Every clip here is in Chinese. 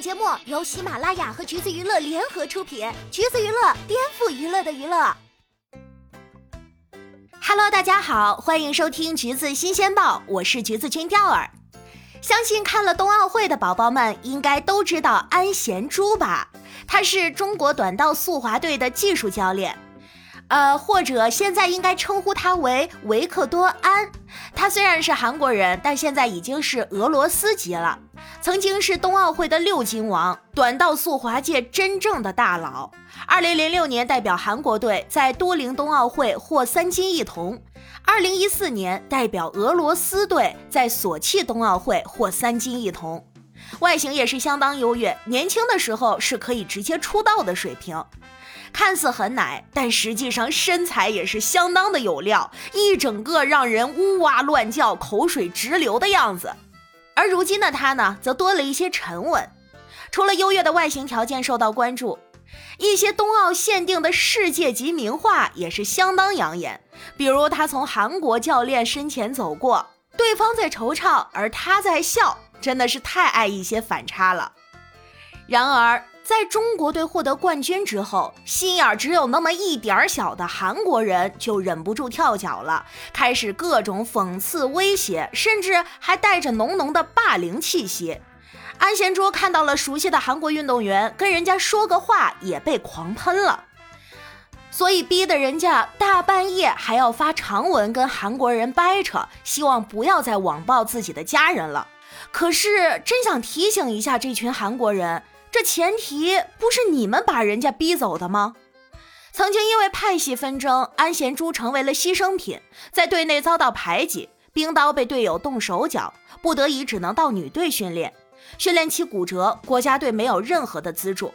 节目由喜马拉雅和橘子娱乐联合出品，橘子娱乐颠覆娱乐的娱乐。Hello，大家好，欢迎收听橘子新鲜报，我是橘子君钓儿。相信看了冬奥会的宝宝们应该都知道安贤洙吧？他是中国短道速滑队的技术教练。呃，或者现在应该称呼他为维克多安。他虽然是韩国人，但现在已经是俄罗斯籍了。曾经是冬奥会的六金王，短道速滑界真正的大佬。二零零六年代表韩国队在都灵冬奥会获三金一铜。二零一四年代表俄罗斯队在索契冬奥会获三金一铜。外形也是相当优越，年轻的时候是可以直接出道的水平。看似很奶，但实际上身材也是相当的有料，一整个让人呜哇乱叫、口水直流的样子。而如今的他呢，则多了一些沉稳。除了优越的外形条件受到关注，一些冬奥限定的世界级名画也是相当养眼。比如他从韩国教练身前走过，对方在惆怅，而他在笑，真的是太爱一些反差了。然而。在中国队获得冠军之后，心眼只有那么一点儿小的韩国人就忍不住跳脚了，开始各种讽刺、威胁，甚至还带着浓浓的霸凌气息。安贤洙看到了熟悉的韩国运动员，跟人家说个话也被狂喷了，所以逼得人家大半夜还要发长文跟韩国人掰扯，希望不要再网暴自己的家人了。可是真想提醒一下这群韩国人。这前提不是你们把人家逼走的吗？曾经因为派系纷争，安贤洙成为了牺牲品，在队内遭到排挤，冰刀被队友动手脚，不得已只能到女队训练。训练期骨折，国家队没有任何的资助，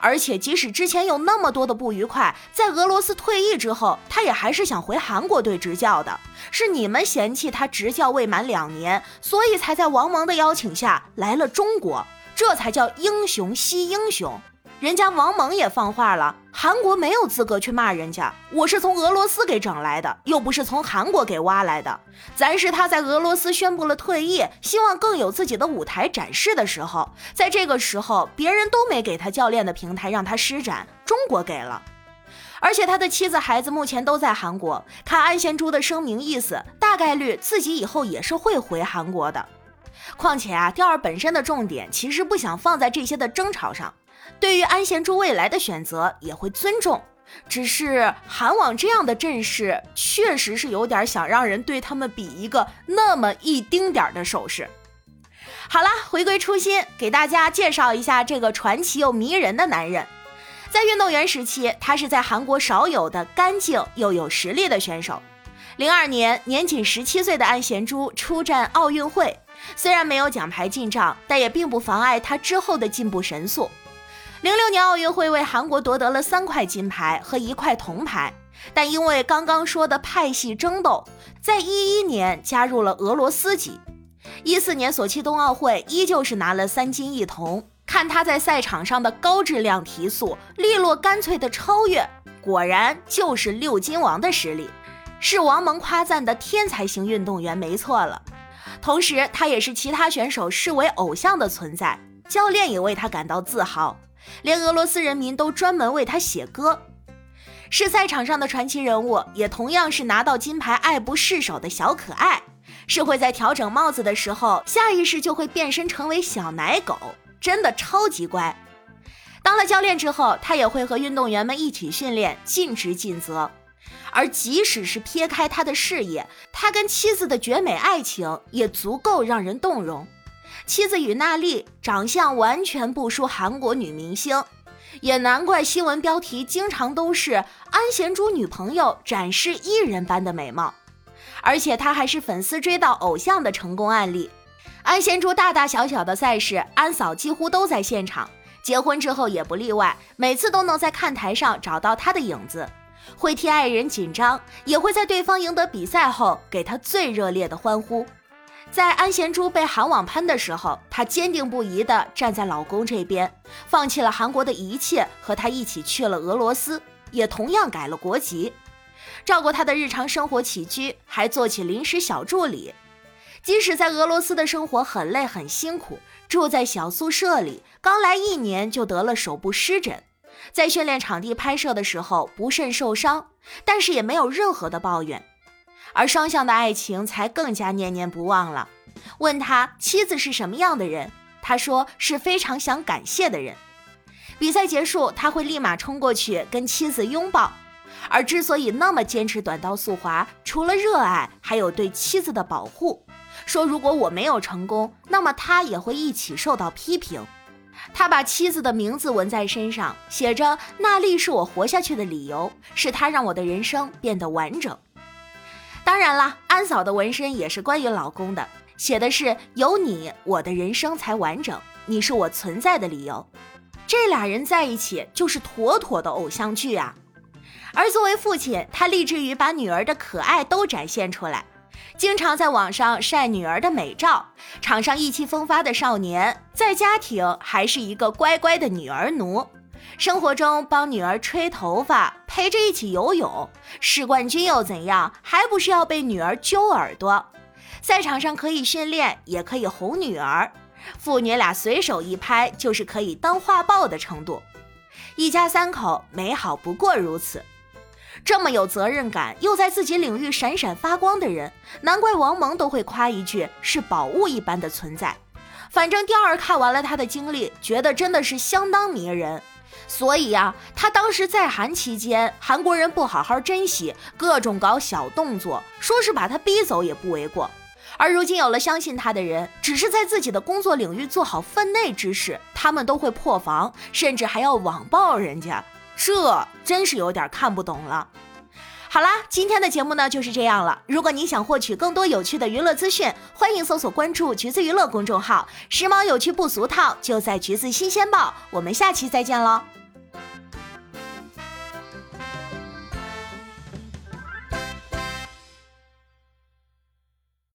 而且即使之前有那么多的不愉快，在俄罗斯退役之后，他也还是想回韩国队执教的。是你们嫌弃他执教未满两年，所以才在王蒙的邀请下来了中国。这才叫英雄惜英雄，人家王蒙也放话了，韩国没有资格去骂人家。我是从俄罗斯给整来的，又不是从韩国给挖来的。咱是他在俄罗斯宣布了退役，希望更有自己的舞台展示的时候，在这个时候，别人都没给他教练的平台让他施展，中国给了。而且他的妻子孩子目前都在韩国，看安贤洙的声明意思，大概率自己以后也是会回韩国的。况且啊，钓儿本身的重点其实不想放在这些的争吵上，对于安贤洙未来的选择也会尊重。只是韩网这样的阵势，确实是有点想让人对他们比一个那么一丁点儿的手势。好了，回归初心，给大家介绍一下这个传奇又迷人的男人。在运动员时期，他是在韩国少有的干净又有实力的选手。零二年，年仅十七岁的安贤洙出战奥运会。虽然没有奖牌进账，但也并不妨碍他之后的进步神速。零六年奥运会为韩国夺得了三块金牌和一块铜牌，但因为刚刚说的派系争斗，在一一年加入了俄罗斯籍。一四年索契冬奥会依旧是拿了三金一铜。看他在赛场上的高质量提速、利落干脆的超越，果然就是六金王的实力，是王蒙夸赞的天才型运动员，没错了。同时，他也是其他选手视为偶像的存在，教练也为他感到自豪，连俄罗斯人民都专门为他写歌。是赛场上的传奇人物，也同样是拿到金牌爱不释手的小可爱，是会在调整帽子的时候下意识就会变身成为小奶狗，真的超级乖。当了教练之后，他也会和运动员们一起训练，尽职尽责。而即使是撇开他的事业，他跟妻子的绝美爱情也足够让人动容。妻子与娜丽长相完全不输韩国女明星，也难怪新闻标题经常都是安贤洙女朋友展示艺人般的美貌。而且他还是粉丝追到偶像的成功案例。安贤洙大大小小的赛事，安嫂几乎都在现场，结婚之后也不例外，每次都能在看台上找到他的影子。会替爱人紧张，也会在对方赢得比赛后给他最热烈的欢呼。在安贤洙被韩网喷的时候，她坚定不移地站在老公这边，放弃了韩国的一切，和他一起去了俄罗斯，也同样改了国籍，照顾他的日常生活起居，还做起临时小助理。即使在俄罗斯的生活很累很辛苦，住在小宿舍里，刚来一年就得了手部湿疹，在训练场地拍摄的时候不慎受伤，但是也没有任何的抱怨。而双向的爱情才更加念念不忘了。问他妻子是什么样的人，他说是非常想感谢的人。比赛结束，他会立马冲过去跟妻子拥抱。而之所以那么坚持短道速滑，除了热爱，还有对妻子的保护。说如果我没有成功，那么他也会一起受到批评。他把妻子的名字纹在身上，写着“娜丽是我活下去的理由，是她让我的人生变得完整”。当然了，安嫂的纹身也是关于老公的，写的是“有你，我的人生才完整，你是我存在的理由”。这俩人在一起就是妥妥的偶像剧啊！而作为父亲，他立志于把女儿的可爱都展现出来，经常在网上晒女儿的美照。场上意气风发的少年，在家庭还是一个乖乖的女儿奴。生活中帮女儿吹头发，陪着一起游泳。世冠军又怎样？还不是要被女儿揪耳朵？赛场上可以训练，也可以哄女儿。父女俩随手一拍，就是可以当画报的程度。一家三口美好不过如此。这么有责任感，又在自己领域闪闪发光的人，难怪王蒙都会夸一句是宝物一般的存在。反正第二看完了他的经历，觉得真的是相当迷人。所以呀，他当时在韩期间，韩国人不好好珍惜，各种搞小动作，说是把他逼走也不为过。而如今有了相信他的人，只是在自己的工作领域做好分内之事，他们都会破防，甚至还要网暴人家。这真是有点看不懂了。好啦，今天的节目呢就是这样了。如果您想获取更多有趣的娱乐资讯，欢迎搜索关注“橘子娱乐”公众号，时髦有趣不俗套，就在“橘子新鲜报”。我们下期再见喽。